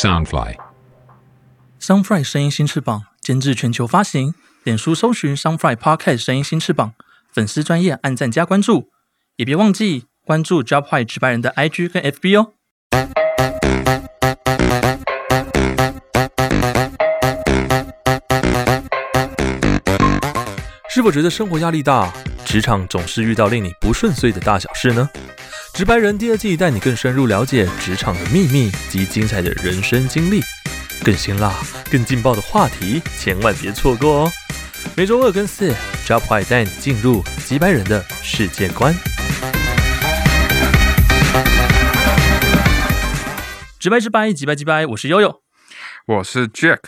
Soundfly，Soundfly 声音新翅膀，监制全球发行。脸书搜寻 Soundfly Podcast 声音新翅膀，粉丝专业按赞加关注，也别忘记关注 Job White 直白人的 IG 跟 FB 哦。是否觉得生活压力大，职场总是遇到令你不顺遂的大小事呢？直白人第二季带你更深入了解职场的秘密及精彩的人生经历，更辛辣、更劲爆的话题，千万别错过哦！每周二跟四，Job White 带你进入直白人的世界观。直白直白，直白直白，我是悠悠，我是 Jack。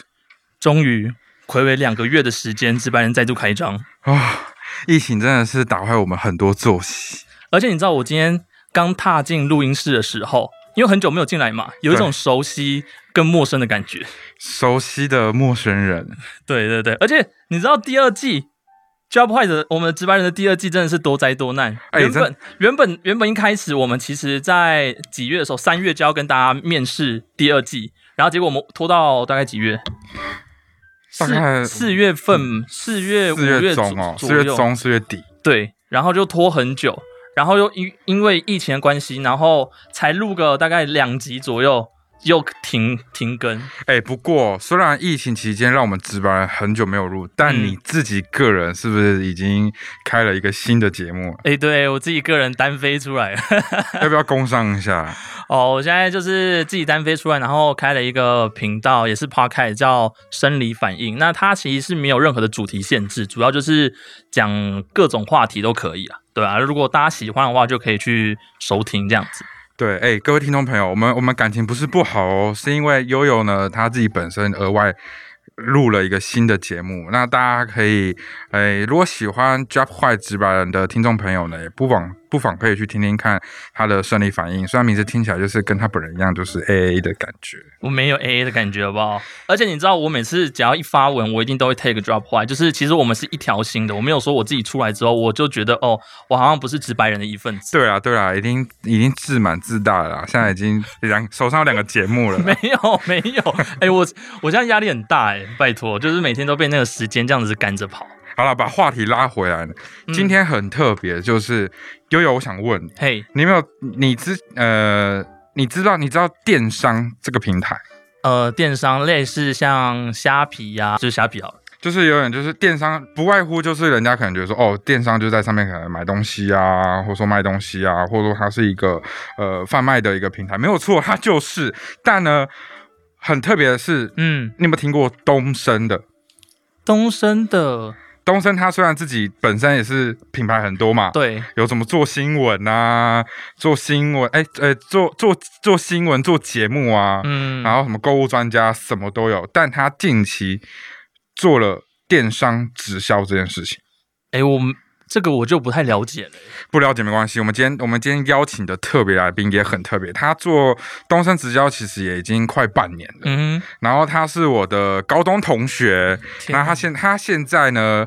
终于，暌违两个月的时间，直白人再度开张啊！疫情真的是打坏我们很多作息，而且你知道我今天。刚踏进录音室的时候，因为很久没有进来嘛，有一种熟悉跟陌生的感觉。熟悉的陌生人，对对对，而且你知道第二季《Job White》我们的值班人的第二季真的是多灾多难。原本原本原本一开始我们其实在几月的时候，三月就要跟大家面试第二季，然后结果我们拖到大概几月？四四月份，四月五月中哦，四月中四月底，对，然后就拖很久。然后又因因为疫情的关系，然后才录个大概两集左右，又停停更。哎，不过虽然疫情期间让我们值班很久没有录，但你自己个人是不是已经开了一个新的节目？哎，对我自己个人单飞出来，要不要工商一下？哦，我现在就是自己单飞出来，然后开了一个频道，也是 podcast，叫生理反应。那它其实是没有任何的主题限制，主要就是讲各种话题都可以啊。对啊，如果大家喜欢的话，就可以去收听这样子。对，哎，各位听众朋友，我们我们感情不是不好哦，是因为悠悠呢，他自己本身额外。录了一个新的节目，那大家可以，诶，如果喜欢 Job 坏直白人的听众朋友呢，也不妨不妨可以去听听看他的生理反应。虽然名字听起来就是跟他本人一样，就是 A A 的感觉。我没有 A A 的感觉，好不好？而且你知道，我每次只要一发文，我一定都会 take Job 坏，就是其实我们是一条心的。我没有说我自己出来之后，我就觉得哦，我好像不是直白人的一份子。对啊，对啊，已经已经自满自大了，现在已经两手上有两个节目了。没有，没有。哎，我我现在压力很大，哎。拜托，就是每天都被那个时间这样子赶着跑。好了，把话题拉回来了。今天很特别，就是悠悠，我想问，嘿，你有没有你知呃，你知道你知道电商这个平台？呃，电商类似像虾皮呀，就是虾皮好了，就是有点就是电商，不外乎就是人家可能觉得说，哦，电商就在上面可能买东西啊，或者说卖东西啊，或者说它是一个呃贩卖的一个平台，没有错，它就是。但呢？很特别的是，嗯，你有没有听过东升的？东升的东升，他虽然自己本身也是品牌很多嘛，对，有什么做新闻啊，做新闻，哎，呃，做做做新闻，做节目啊，嗯，然后什么购物专家，什么都有。但他近期做了电商直销这件事情，哎，我们。这个我就不太了解了，不了解没关系。我们今天我们今天邀请的特别来宾也很特别，他做东升直销其实也已经快半年了。嗯，然后他是我的高中同学，那他现他现在呢，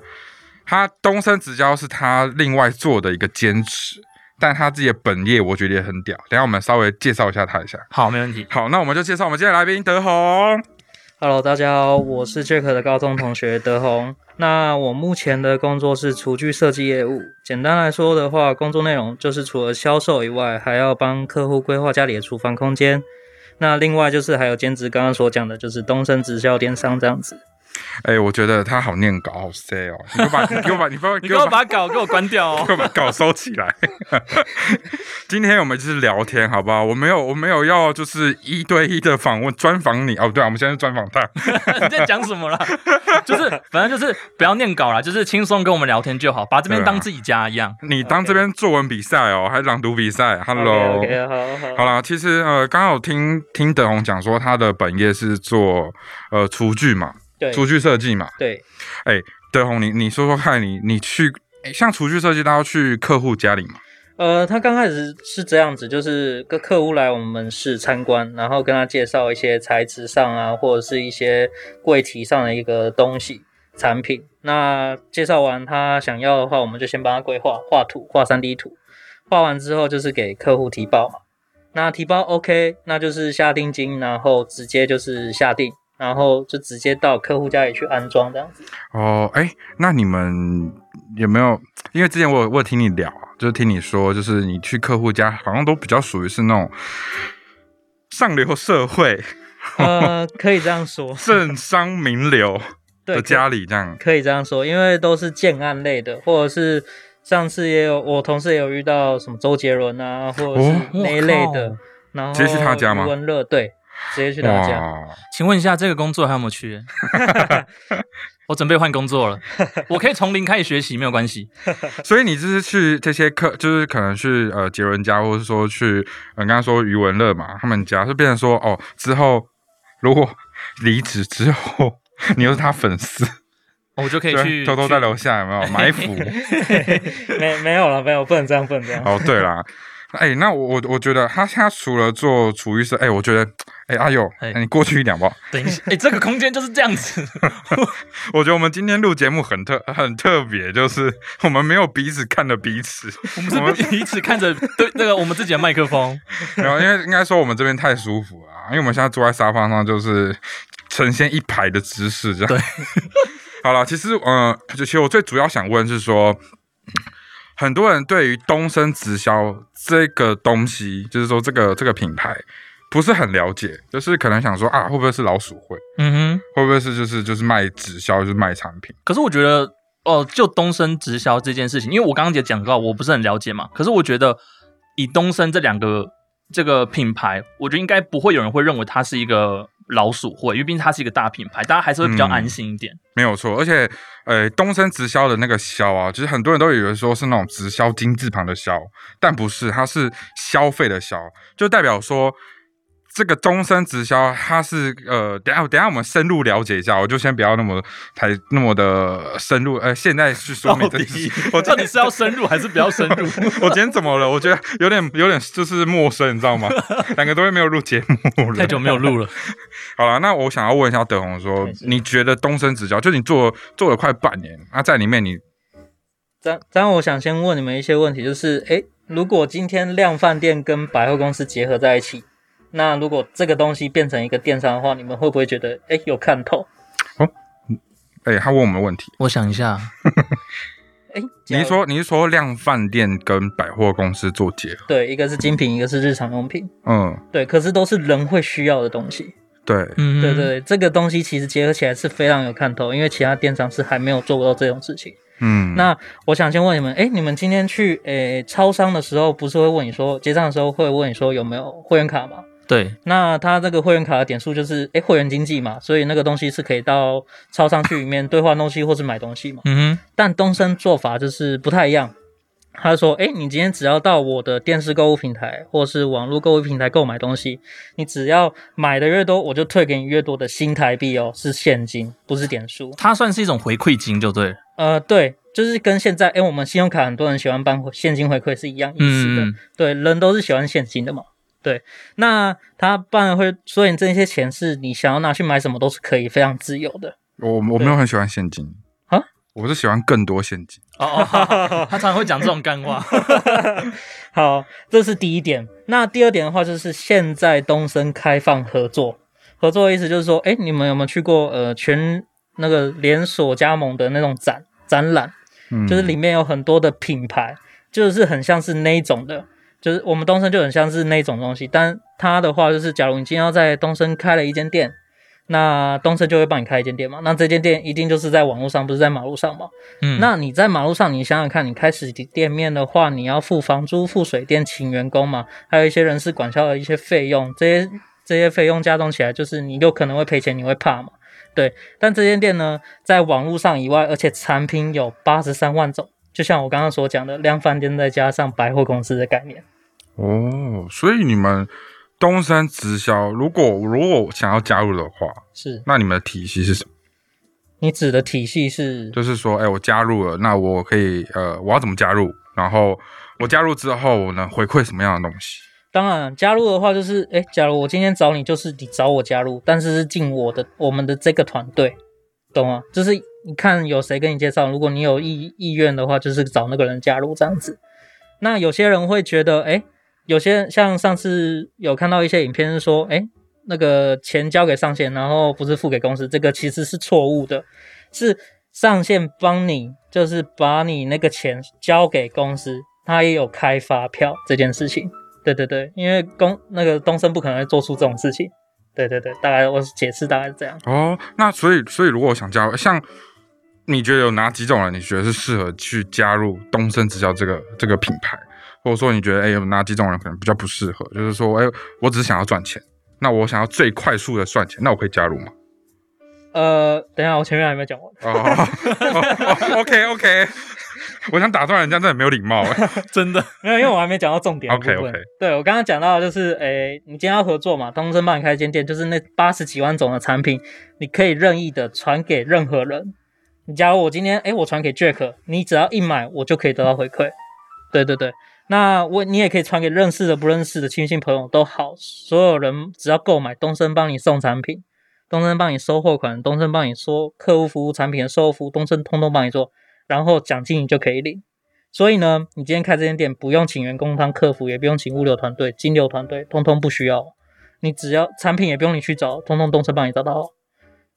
他东升直销是他另外做的一个兼职，但他自己的本业我觉得也很屌。等下我们稍微介绍一下他一下。好，没问题。好，那我们就介绍我们今天来宾德宏。Hello，大家好，我是 Jack 的高中同学德宏。那我目前的工作是厨具设计业务。简单来说的话，工作内容就是除了销售以外，还要帮客户规划家里的厨房空间。那另外就是还有兼职，刚刚所讲的就是东升直销电商这样子。哎，我觉得他好念稿，好 say 哦！你把，你给我把，你帮，你给我把稿给我关掉哦，给我把稿收起来。今天我们就是聊天，好不好？我没有，我没有要就是一对一的访问专访你哦。对啊，我们现在是专访他。你在讲什么啦？就是反正就是不要念稿啦，就是轻松跟我们聊天就好，把这边当自己家一样。你当这边作文比赛哦，还是朗读比赛？Hello，好好好了。其实呃，刚好听听德宏讲说，他的本业是做呃厨具嘛。厨具设计嘛，对，哎，德宏，你你说说看，你你去像厨具设计，他要去客户家里嘛？呃，他刚开始是这样子，就是跟客户来我们门市参观，然后跟他介绍一些材质上啊，或者是一些柜体上的一个东西产品。那介绍完他想要的话，我们就先帮他规划画图，画三 D 图，画完之后就是给客户提报嘛。那提包 OK，那就是下定金，然后直接就是下定，然后就直接到客户家里去安装这样子。哦，哎，那你们有没有？因为之前我我有听你聊啊，就是听你说，就是你去客户家，好像都比较属于是那种上流社会，呃，可以这样说，政商名流 的家里这样，可以这样说，因为都是建案类的，或者是上次也有我同事也有遇到什么周杰伦啊，或者是那一类的，然后直接去他家吗？文乐对，直接去他家。请问一下，这个工作还有没有缺？我准备换工作了，我可以从零开始学习，没有关系。所以你就是去这些课，就是可能去呃杰伦家，或者是说去呃刚刚说余文乐嘛，他们家，就变成说哦，之后如果离职之后，你又是他粉丝，我就可以去偷偷在楼下有没有埋伏？没没有了，没有，不能这样，不能这样。哦，对啦。哎，那我我我觉得他他除了做厨艺师，哎，我觉得，哎，阿友，你过去一点吧。等一下，哎，这个空间就是这样子。我觉得我们今天录节目很特很特别，就是我们没有彼此看着彼此，我们是彼此看着对那个我们自己的麦克风。然后，因为应该说我们这边太舒服了，因为我们现在坐在沙发上，就是呈现一排的姿势这样。对，好了，其实，嗯，就其实我最主要想问是说。很多人对于东升直销这个东西，就是说这个这个品牌不是很了解，就是可能想说啊，会不会是老鼠会？嗯哼，会不会是就是就是卖直销，就是卖产品？可是我觉得哦，就东升直销这件事情，因为我刚刚也讲到，我不是很了解嘛。可是我觉得以东升这两个这个品牌，我觉得应该不会有人会认为它是一个。老鼠会，因为毕竟它是一个大品牌，大家还是会比较安心一点。没有错，而且，呃，东升直销的那个销啊，其实很多人都以为说是那种直销金字旁的销，但不是，它是消费的销，就代表说。这个终身直销，它是呃，等下等下我们深入了解一下，我就先不要那么太那么的深入，呃，现在是说明这题，我到底是要深入还是不要深入？我今天怎么了？我觉得有点有点就是陌生，你知道吗？两个都没有录节目了，太久没有录了。好了，那我想要问一下德宏，说你觉得东升直销，就你做做了快半年，那在里面你，这这样我想先问你们一些问题，就是哎，如果今天量饭店跟百货公司结合在一起？那如果这个东西变成一个电商的话，你们会不会觉得哎有看头？哦，哎，他问我们问题，我想一下。哎，你是说你是说量饭店跟百货公司做结合？对，一个是精品，一个是日常用品。嗯，对，可是都是人会需要的东西。对，嗯，对对，这个东西其实结合起来是非常有看头，因为其他电商是还没有做过这种事情。嗯，那我想先问你们，哎，你们今天去诶超商的时候，不是会问你说结账的时候会问你说有没有会员卡吗？对，那他这个会员卡的点数就是哎会员经济嘛，所以那个东西是可以到超商去里面兑换东西或是买东西嘛。嗯哼。但东升做法就是不太一样，他说哎你今天只要到我的电视购物平台或是网络购物平台购买东西，你只要买的越多，我就退给你越多的新台币哦，是现金不是点数。它算是一种回馈金就对。呃对，就是跟现在哎我们信用卡很多人喜欢办现金回馈是一样意思的。对，人都是喜欢现金的嘛。对，那他办了会，所以这些钱是你想要拿去买什么都是可以，非常自由的。我我没有很喜欢现金啊，我是喜欢更多现金。哦，他常常会讲这种干话。好，这是第一点。那第二点的话，就是现在东森开放合作，合作的意思就是说，哎，你们有没有去过呃全那个连锁加盟的那种展展览？嗯，就是里面有很多的品牌，就是很像是那种的。就是我们东升就很像是那种东西，但它的话就是，假如你今天要在东升开了一间店，那东升就会帮你开一间店嘛。那这间店一定就是在网络上，不是在马路上嘛？嗯。那你在马路上，你想想看，你开实体店面的话，你要付房租、付水电、请员工嘛，还有一些人事管销的一些费用，这些这些费用加重起来，就是你有可能会赔钱，你会怕嘛？对。但这间店呢，在网络上以外，而且产品有八十三万种，就像我刚刚所讲的量贩店，再加上百货公司的概念。哦，所以你们东山直销，如果如果想要加入的话，是那你们的体系是什么？你指的体系是，就是说，哎，我加入了，那我可以，呃，我要怎么加入？然后我加入之后，我能回馈什么样的东西？当然，加入的话就是，哎，假如我今天找你，就是你找我加入，但是是进我的我们的这个团队，懂吗？就是你看有谁跟你介绍，如果你有意意愿的话，就是找那个人加入这样子。那有些人会觉得，哎。有些像上次有看到一些影片是说，哎，那个钱交给上线，然后不是付给公司，这个其实是错误的，是上线帮你，就是把你那个钱交给公司，他也有开发票这件事情。对对对，因为公那个东升不可能会做出这种事情。对对对，大概我解释大概是这样。哦，那所以所以如果我想加入，像你觉得有哪几种人，你觉得是适合去加入东升直销这个这个品牌？或者说你觉得，哎，有哪几种人可能比较不适合？就是说，哎，我只是想要赚钱，那我想要最快速的赚钱，那我可以加入吗？呃，等一下，我前面还没讲完。哦，OK OK。我想打断人家，真的没有礼貌哎，真的没有，因为我还没讲到重点。OK OK，对我刚刚讲到就是，哎，你今天要合作嘛，东升帮你开一间店，就是那八十几万种的产品，你可以任意的传给任何人。你假如我今天，哎，我传给 Jack，你只要一买，我就可以得到回馈。对对对，那我你也可以传给认识的、不认识的亲戚朋友都好，所有人只要购买，东升帮你送产品，东升帮你收货款，东升帮你说客户服务产品的售后服务，东升通通帮你做。然后奖金你就可以领，所以呢，你今天开这间店不用请员工当客服，也不用请物流团队、金流团队，通通不需要。你只要产品也不用你去找，通通东升帮你找到。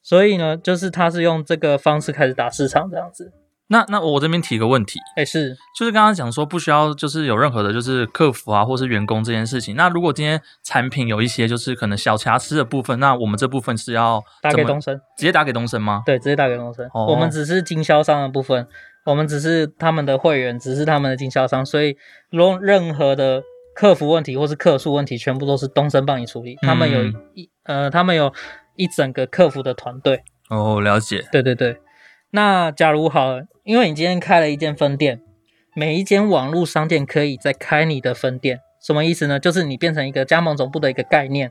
所以呢，就是他是用这个方式开始打市场这样子。那那我这边提个问题，哎，是，就是刚刚讲说不需要，就是有任何的，就是客服啊，或是员工这件事情。那如果今天产品有一些就是可能小瑕疵的部分，那我们这部分是要打给东升，直接打给东升吗？对，直接打给东升。我们只是经销商的部分，我们只是他们的会员，只是他们的经销商，所以如任何的客服问题或是客诉问题，全部都是东升帮你处理。他们有一呃，他们有一整个客服的团队。哦，了解。对对对。那假如好，因为你今天开了一间分店，每一间网络商店可以再开你的分店，什么意思呢？就是你变成一个加盟总部的一个概念。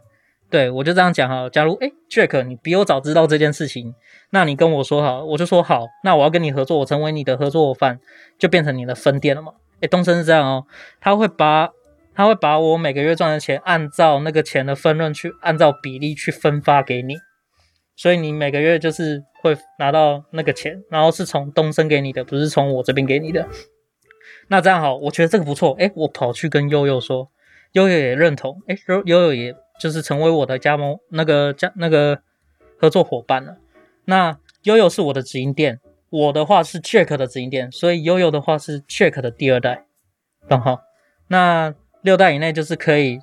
对我就这样讲哈。假如哎，Jack，你比我早知道这件事情，那你跟我说好，我就说好，那我要跟你合作，我成为你的合作伙伴，就变成你的分店了嘛。哎，东升是这样哦，他会把他会把我每个月赚的钱，按照那个钱的分润去，按照比例去分发给你。所以你每个月就是会拿到那个钱，然后是从东升给你的，不是从我这边给你的。那这样好，我觉得这个不错。哎，我跑去跟悠悠说，悠悠也认同。哎，悠悠悠也就是成为我的加盟那个加那个合作伙伴了。那悠悠是我的直营店，我的话是 Jack 的直营店，所以悠悠的话是 Jack 的第二代。然后那六代以内就是可以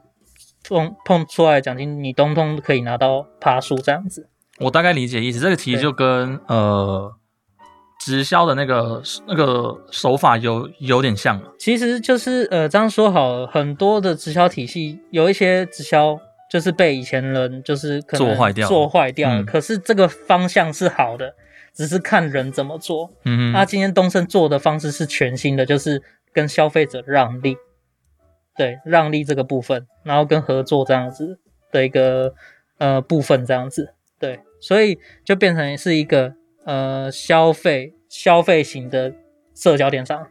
碰碰出来奖金，你通通可以拿到爬树这样子。我大概理解意思，这个其实就跟呃直销的那个那个手法有有点像其实就是呃这样说好，很多的直销体系有一些直销就是被以前人就是做坏掉，做坏掉。可是这个方向是好的，只是看人怎么做。嗯，那今天东升做的方式是全新的，就是跟消费者让利，对让利这个部分，然后跟合作这样子的一个呃部分这样子。对，所以就变成是一个呃消费消费型的社交电商，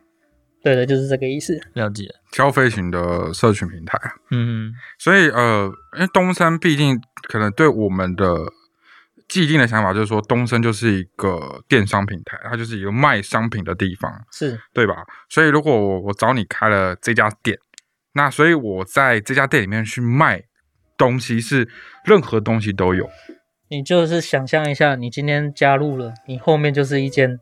对的，就是这个意思。了解，消费型的社群平台嗯，所以呃，因为东升毕竟可能对我们的既定的想法就是说，东升就是一个电商平台，它就是一个卖商品的地方，是对吧？所以如果我我找你开了这家店，那所以我在这家店里面去卖东西，是任何东西都有。你就是想象一下，你今天加入了，你后面就是一间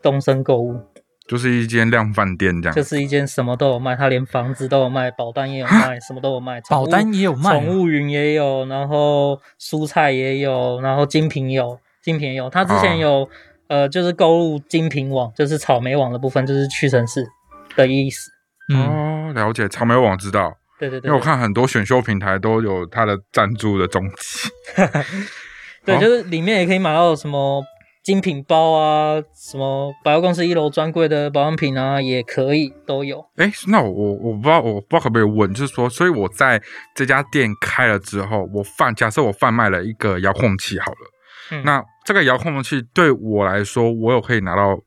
东升购物，就是一间量饭店这样，就是一间什么都有卖，他连房子都有卖，保单也有卖，什么都有卖，保单也有卖，宠物云也有，然后蔬菜也有，然后精品有，精品有，他之前有呃，就是购入精品网，就是草莓网的部分，就是屈臣氏的意思。哦，了解，草莓网知道，对对对，因为我看很多选秀平台都有它的赞助的踪迹。对，就是里面也可以买到什么精品包啊，什么百货公司一楼专柜的保养品啊，也可以都有。哎，那我我我不知道，我不知道可不可以问，就是说，所以我在这家店开了之后，我贩假设我贩卖了一个遥控器好了，那这个遥控器对我来说，我有可以拿到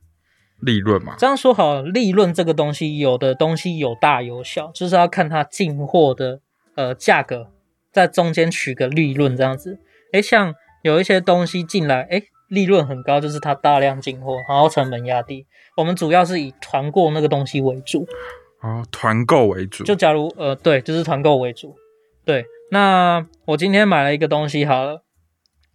利润嘛？这样说好，利润这个东西，有的东西有大有小，就是要看它进货的呃价格，在中间取个利润这样子。哎，像。有一些东西进来，哎，利润很高，就是它大量进货，然后成本压低。我们主要是以团购那个东西为主。哦，团购为主。就假如呃，对，就是团购为主。对，那我今天买了一个东西，好了，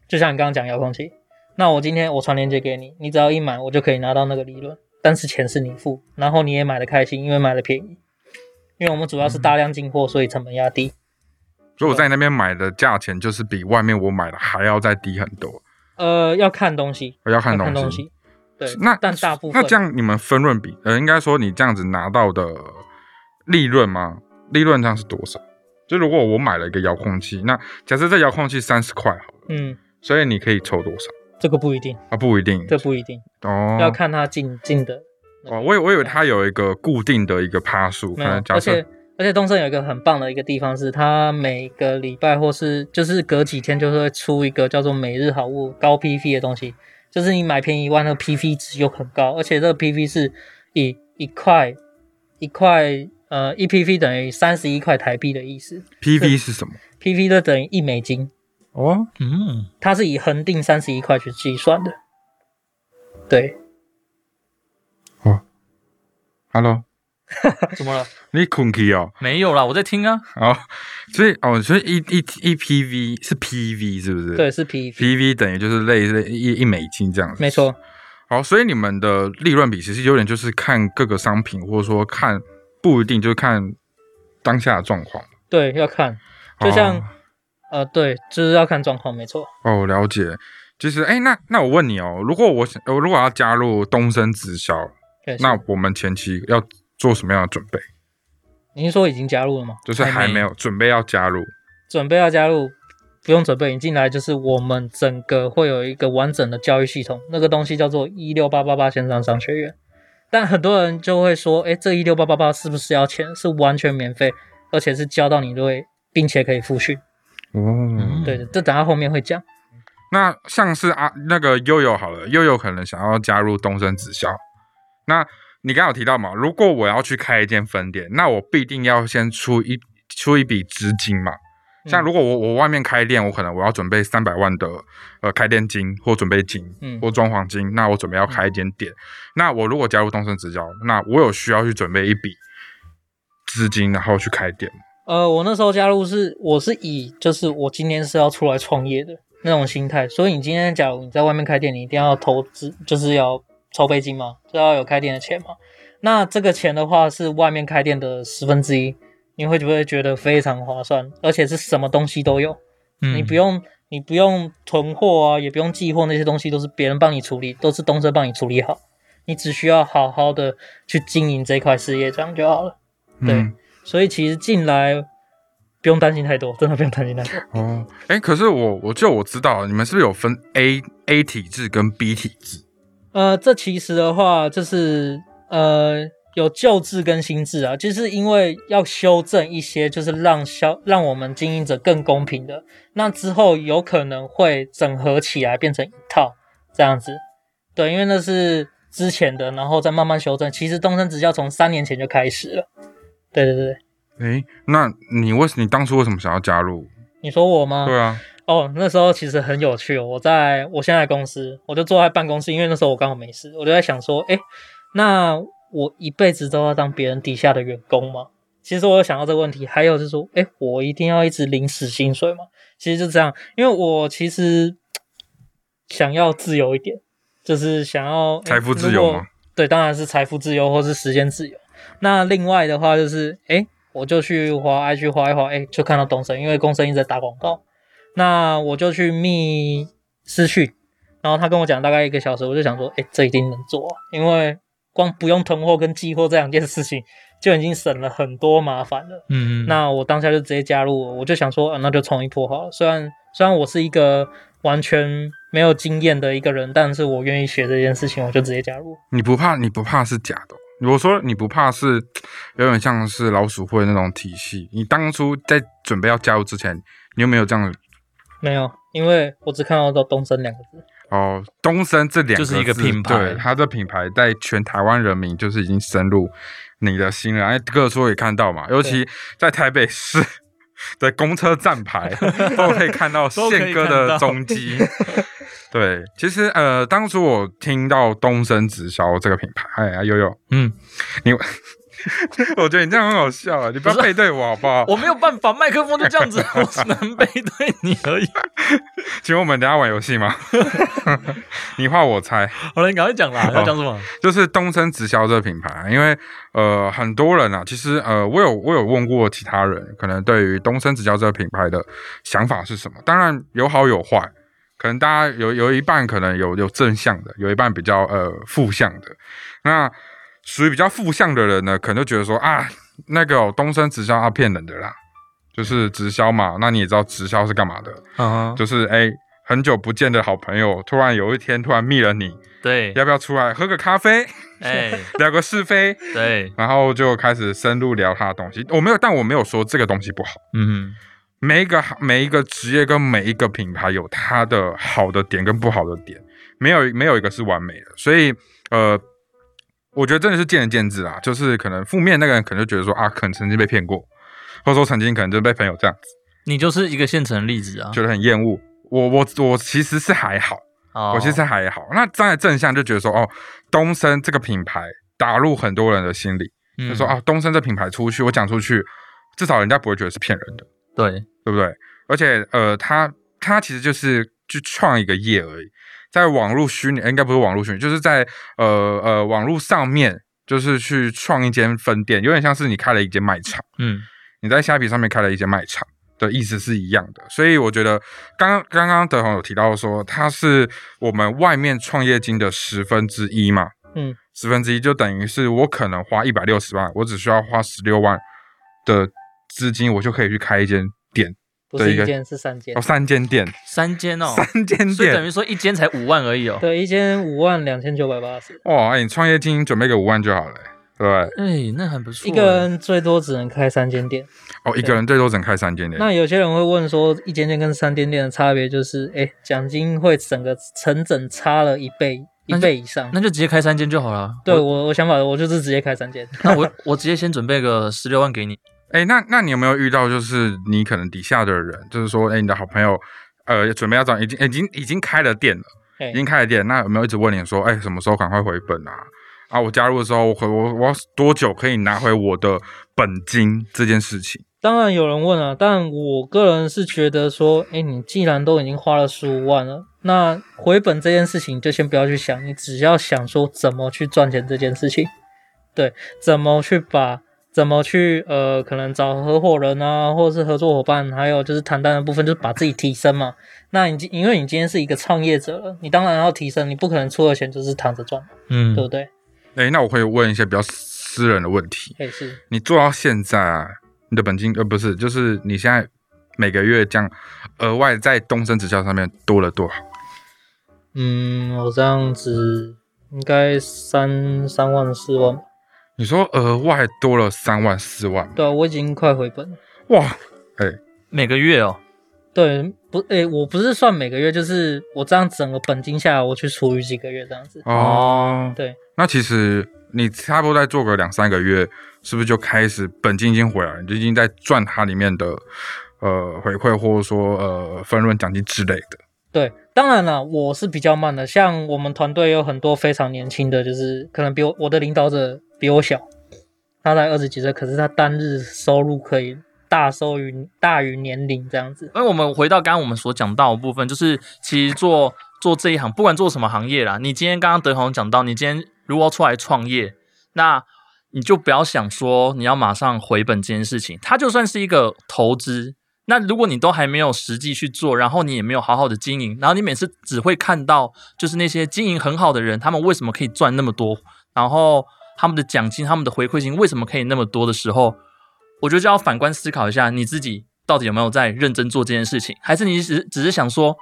就像你刚刚讲遥控器，那我今天我传链接给你，你只要一买，我就可以拿到那个利润，但是钱是你付，然后你也买的开心，因为买的便宜，因为我们主要是大量进货，所以成本压低。所以我在那边买的价钱就是比外面我买的还要再低很多。呃，要看东西，要看东西。对，那但大部分那这样你们分润比，呃，应该说你这样子拿到的利润吗？利润上是多少？就如果我买了一个遥控器，那假设这遥控器三十块好了，嗯，所以你可以抽多少？这个不一定啊，不一定，这不一定哦，要看它进进的。哦，我我以为它有一个固定的一个趴数，没有。而且而且东森有一个很棒的一个地方是，它每个礼拜或是就是隔几天就会出一个叫做每日好物高 PV 的东西，就是你买便宜一万，那个 PV 值又很高，而且这个 PV 是以一块一块。呃一 P V 等于三十一块台币的意思。P V 是什么？P V 就等于一美金。哦，嗯，它是以恒定三十一块去计算的。对。哦，Hello，怎么了？你困去哦？没有啦，我在听啊。哦，所以哦，所以一一一 P V 是 P V 是不是？对，是 PV。PV 等于就是类似一一美金这样子。没错。好，所以你们的利润比其实有点就是看各个商品，或者说看。不一定，就看当下的状况。对，要看，就像，呃，对，就是要看状况，没错。哦，了解。就是，哎，那那我问你哦，如果我想，我如果要加入东升直销，那我们前期要做什么样的准备？您说已经加入了吗？就是还没有准备要加入，准备要加入，不用准备，你进来就是我们整个会有一个完整的教育系统，那个东西叫做一六八八八线上商学院。但很多人就会说，哎，这一六八八八是不是要钱？是完全免费，而且是教到你对，并且可以复训。哦，对的，这等下后面会讲。那像是啊，那个悠悠好了，悠悠可能想要加入东升直销。那你刚有提到嘛，如果我要去开一间分店，那我必定要先出一出一笔资金嘛。像如果我我外面开店，我可能我要准备三百万的呃开店金或准备金，嗯，或装潢金，那我准备要开一间店，那我如果加入东升直销，那我有需要去准备一笔资金，然后去开店呃，我那时候加入是我是以就是我今天是要出来创业的那种心态，所以你今天假如你在外面开店，你一定要投资，就是要筹备金嘛，就要有开店的钱嘛。那这个钱的话是外面开店的十分之一。你会不会觉得非常划算，而且是什么东西都有，你不用你不用囤货啊，也不用寄货，那些东西都是别人帮你处理，都是东升帮你处理好，你只需要好好的去经营这块事业，这样就好了。对，所以其实进来不用担心太多，真的不用担心太多。哦，哎，可是我我就我知道，你们是不是有分 A A 体质跟 B 体质？呃，这其实的话就是呃。有旧制跟新制啊，就是因为要修正一些，就是让消让我们经营者更公平的。那之后有可能会整合起来变成一套这样子。对，因为那是之前的，然后再慢慢修正。其实东升职教从三年前就开始了。对对对。诶，那你为你当初为什么想要加入？你说我吗？对啊。哦，那时候其实很有趣。我在我现在公司，我就坐在办公室，因为那时候我刚好没事，我就在想说，哎，那。我一辈子都要当别人底下的员工吗？其实我有想到这个问题。还有就是说，哎，我一定要一直领死薪水吗？其实就这样，因为我其实想要自由一点，就是想要财富自由吗？对，当然是财富自由或是时间自由。那另外的话就是，哎，我就去滑 IG 滑一滑，哎，就看到东升，因为东升一直在打广告。那我就去密私讯，然后他跟我讲大概一个小时，我就想说，哎，这一定能做，因为。光不用囤货跟寄货这两件事情就已经省了很多麻烦了。嗯嗯，那我当下就直接加入，我就想说，啊，那就冲一波好了。虽然虽然我是一个完全没有经验的一个人，但是我愿意学这件事情，我就直接加入。你不怕？你不怕是假的？我说你不怕是有点像是老鼠会那种体系。你当初在准备要加入之前，你有没有这样？没有，因为我只看到到东升两个字。哦，东升这两个就是一个品牌，对它的品牌在全台湾人民就是已经深入你的心了。哎，各处也看到嘛，尤其在台北市 的公车站牌 都可以看到宪哥的踪迹。对，其实呃，当初我听到东升直销这个品牌，哎呀，悠悠，嗯，你 我觉得你这样很好笑啊！你不要背对我好不好？我没有办法，麦克风就这样子，我只能背对你而已。请问我们等下玩游戏吗？你画我猜。好了，你赶快讲啦，要讲什么？就是东升直销这个品牌，因为呃很多人啊，其实呃我有我有问过其他人，可能对于东升直销这个品牌的想法是什么？当然有好有坏，可能大家有有一半可能有有正向的，有一半比较呃负向的。那属于比较负向的人呢，可能就觉得说啊，那个东升直销啊骗人的啦，就是直销嘛。那你也知道直销是干嘛的？嗯，就是哎，很久不见的好朋友，突然有一天突然密了你，对，要不要出来喝个咖啡？哎，聊个是非？对，然后就开始深入聊他的东西。我没有，但我没有说这个东西不好。嗯哼，每一个每一个职业跟每一个品牌有它的好的点跟不好的点，没有没有一个是完美的。所以呃。我觉得真的是见仁见智啊，就是可能负面那个人可能就觉得说啊，可能曾经被骗过，或者说曾经可能就被朋友这样子。你就是一个现成的例子啊，觉得很厌恶。我我我其实是还好，我其实还好。那站在正向就觉得说，哦，东升这个品牌打入很多人的心里，就说啊，东升这品牌出去，我讲出去，至少人家不会觉得是骗人的，对对不对？而且呃，他他其实就是去创一个业而已。在网络虚拟，应该不是网络虚拟，就是在呃呃网络上面，就是去创一间分店，有点像是你开了一间卖场，嗯，你在虾皮上面开了一间卖场的意思是一样的，所以我觉得刚刚刚刚德宏有提到说，它是我们外面创业金的十分之一嘛，嗯，十分之一就等于是我可能花一百六十万，我只需要花十六万的资金，我就可以去开一间店。不是一间，是三间哦，三间店，三间哦，三间店，所以等于说一间才五万而已哦。对，一间五万两千九百八十。哇，哎，你创业金准备个五万就好了，对哎，那很不错。一个人最多只能开三间店。哦，一个人最多只能开三间店。那有些人会问说，一间店跟三间店的差别就是，哎，奖金会整个成整差了一倍，一倍以上。那就直接开三间就好了。对我，我想法我就是直接开三间。那我我直接先准备个十六万给你。哎，那那你有没有遇到，就是你可能底下的人，就是说，哎，你的好朋友，呃，准备要找，已经已经已经开了店了，已经开了店，那有没有一直问你说，哎，什么时候赶快回本啊？啊，我加入的时候，我我我多久可以拿回我的本金这件事情？当然有人问啊，但我个人是觉得说，哎，你既然都已经花了十五万了，那回本这件事情就先不要去想，你只要想说怎么去赚钱这件事情，对，怎么去把。怎么去呃，可能找合伙人啊，或者是合作伙伴，还有就是谈单的部分，就是把自己提升嘛。那你因为你今天是一个创业者，你当然要提升，你不可能出了钱就是躺着赚，嗯，对不对？哎，那我会问一些比较私人的问题。哎，是你做到现在啊，你的本金呃不是，就是你现在每个月这样额外在东升直销上面多了多少？嗯，我这样子应该三三万四万。你说额外多了三万四万？对啊，我已经快回本了。哇，哎，每个月哦？对，不，哎，我不是算每个月，就是我这样整个本金下来，我去除以几个月这样子。哦，对。那其实你差不多再做个两三个月，是不是就开始本金已经回来，你就已经在赚它里面的呃回馈，或者说呃分润奖金之类的？对，当然了，我是比较慢的。像我们团队有很多非常年轻的，就是可能比我我的领导者。比我小，他才二十几岁，可是他单日收入可以大收于大于年龄这样子。那我们回到刚刚我们所讲到的部分，就是其实做做这一行，不管做什么行业啦，你今天刚刚德宏讲到，你今天如果出来创业，那你就不要想说你要马上回本这件事情，它就算是一个投资。那如果你都还没有实际去做，然后你也没有好好的经营，然后你每次只会看到就是那些经营很好的人，他们为什么可以赚那么多，然后。他们的奖金、他们的回馈金为什么可以那么多的时候，我觉得就要反观思考一下，你自己到底有没有在认真做这件事情，还是你只只是想说，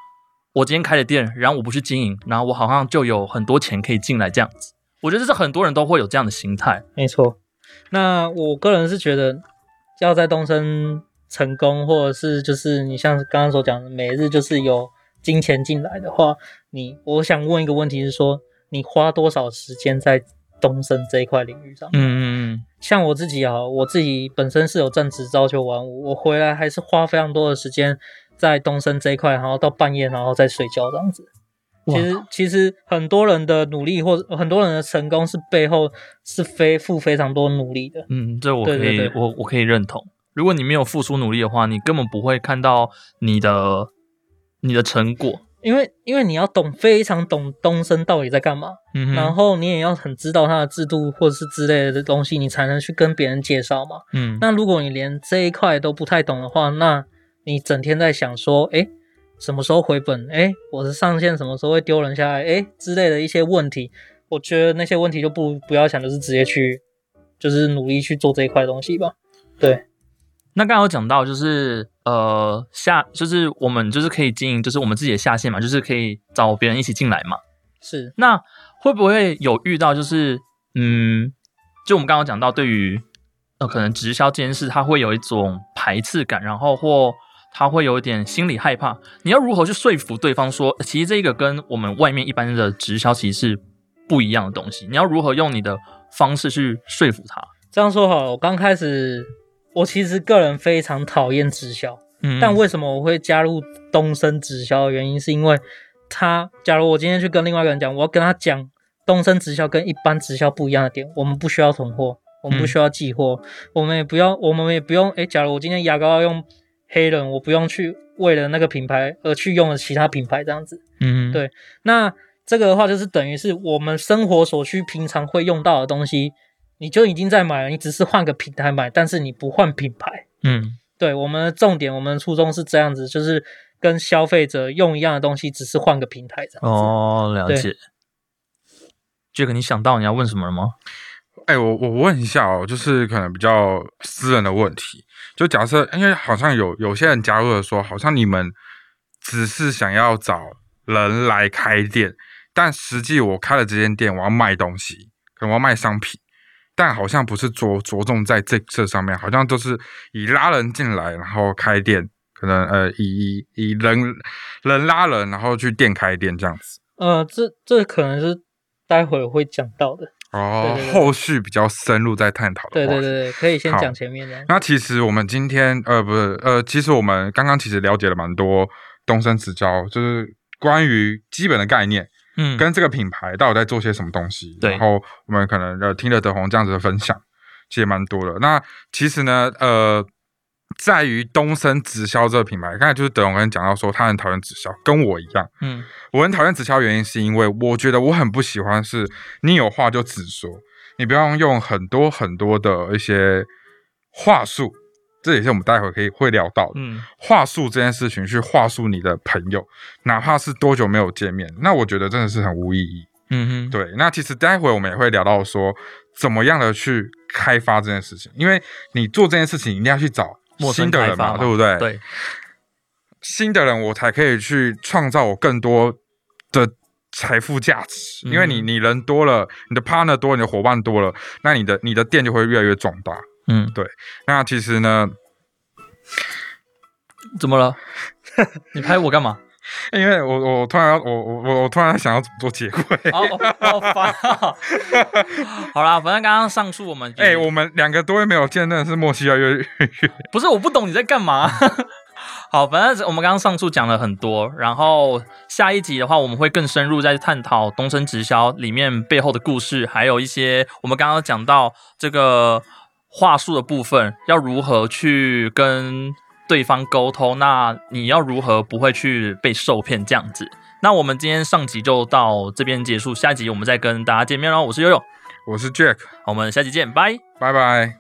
我今天开了店，然后我不去经营，然后我好像就有很多钱可以进来这样子。我觉得这是很多人都会有这样的心态。没错，那我个人是觉得，要在东升成功，或者是就是你像刚刚所讲的，每日就是有金钱进来的话，你我想问一个问题是说，你花多少时间在？东升这一块领域上，嗯嗯嗯，像我自己啊，我自己本身是有正职朝九晚五，我回来还是花非常多的时间在东升这一块，然后到半夜然后再睡觉这样子。其实其实很多人的努力或者很多人的成功是背后是非付非常多努力的。嗯，这我可以我我可以认同。如果你没有付出努力的话，你根本不会看到你的你的成果。因为因为你要懂非常懂东升到底在干嘛，嗯，然后你也要很知道它的制度或者是之类的东西，你才能去跟别人介绍嘛。嗯，那如果你连这一块都不太懂的话，那你整天在想说，哎。什么时候回本？哎，我的上线什么时候会丢人下来？哎，之类的一些问题，我觉得那些问题就不不要想，就是直接去，就是努力去做这一块东西吧。对。那刚刚有讲到，就是呃下，就是我们就是可以经营，就是我们自己的下线嘛，就是可以找别人一起进来嘛。是。那会不会有遇到，就是嗯，就我们刚刚讲到，对于呃可能直销这件事，它会有一种排斥感，然后或。他会有一点心理害怕，你要如何去说服对方说，其实这个跟我们外面一般的直销其实是不一样的东西。你要如何用你的方式去说服他？这样说好了，我刚开始，我其实个人非常讨厌直销，嗯，但为什么我会加入东升直销的原因，是因为他，假如我今天去跟另外一个人讲，我要跟他讲东升直销跟一般直销不一样的点，我们不需要囤货，我们不需要寄货，我们也不要，我们也不用，哎，假如我今天牙膏要用。黑人，我不用去为了那个品牌而去用了其他品牌这样子，嗯，对。那这个的话就是等于是我们生活所需、平常会用到的东西，你就已经在买了，你只是换个平台买，但是你不换品牌，嗯，对。我们的重点，我们的初衷是这样子，就是跟消费者用一样的东西，只是换个平台这样子。哦，了解。杰克，你想到你要问什么了吗？哎，我我问一下哦，就是可能比较私人的问题。就假设，因为好像有有些人加入了，说好像你们只是想要找人来开店，但实际我开了这间店，我要卖东西，可能我要卖商品，但好像不是着着重在这这上面，好像都是以拉人进来，然后开店，可能呃以以人人拉人，然后去店开店这样子。呃，这这可能是待会会讲到的。哦，后续比较深入再探讨的。对对对对，可以先讲前面的。那其实我们今天呃不是呃，其实我们刚刚其实了解了蛮多东升直交，就是关于基本的概念，嗯，跟这个品牌到底在做些什么东西。对。然后我们可能呃听了德宏这样子的分享，其实蛮多的。那其实呢，呃。在于东升直销这个品牌，刚才就是德宏跟你讲到说，他很讨厌直销，跟我一样。嗯，我很讨厌直销，原因是因为我觉得我很不喜欢是，你有话就直说，你不要用很多很多的一些话术，这也是我们待会可以会聊到。嗯，话术这件事情去话术你的朋友，哪怕是多久没有见面，那我觉得真的是很无意义。嗯哼，对。那其实待会我们也会聊到说，怎么样的去开发这件事情，因为你做这件事情一定要去找。新的人嘛，对不对？对，新的人我才可以去创造我更多的财富价值，因为你你人多了，你的 partner 多，你的伙伴多了，那你的你的店就会越来越壮大。嗯，对。那其实呢，怎么了？你拍我干嘛？因为我我突然我我我突然想要怎么做结尾，好烦啊！好啦，反正刚刚上述我们哎，我们两个多月没有见，真的是默契越来越远。不是我不懂你在干嘛。好，反正我们刚刚上述讲了很多，然后下一集的话，我们会更深入在探讨东升直销里面背后的故事，还有一些我们刚刚讲到这个话术的部分，要如何去跟。对方沟通，那你要如何不会去被受骗这样子？那我们今天上集就到这边结束，下集我们再跟大家见面喽。我是悠悠，我是 Jack，我们下集见，拜拜拜。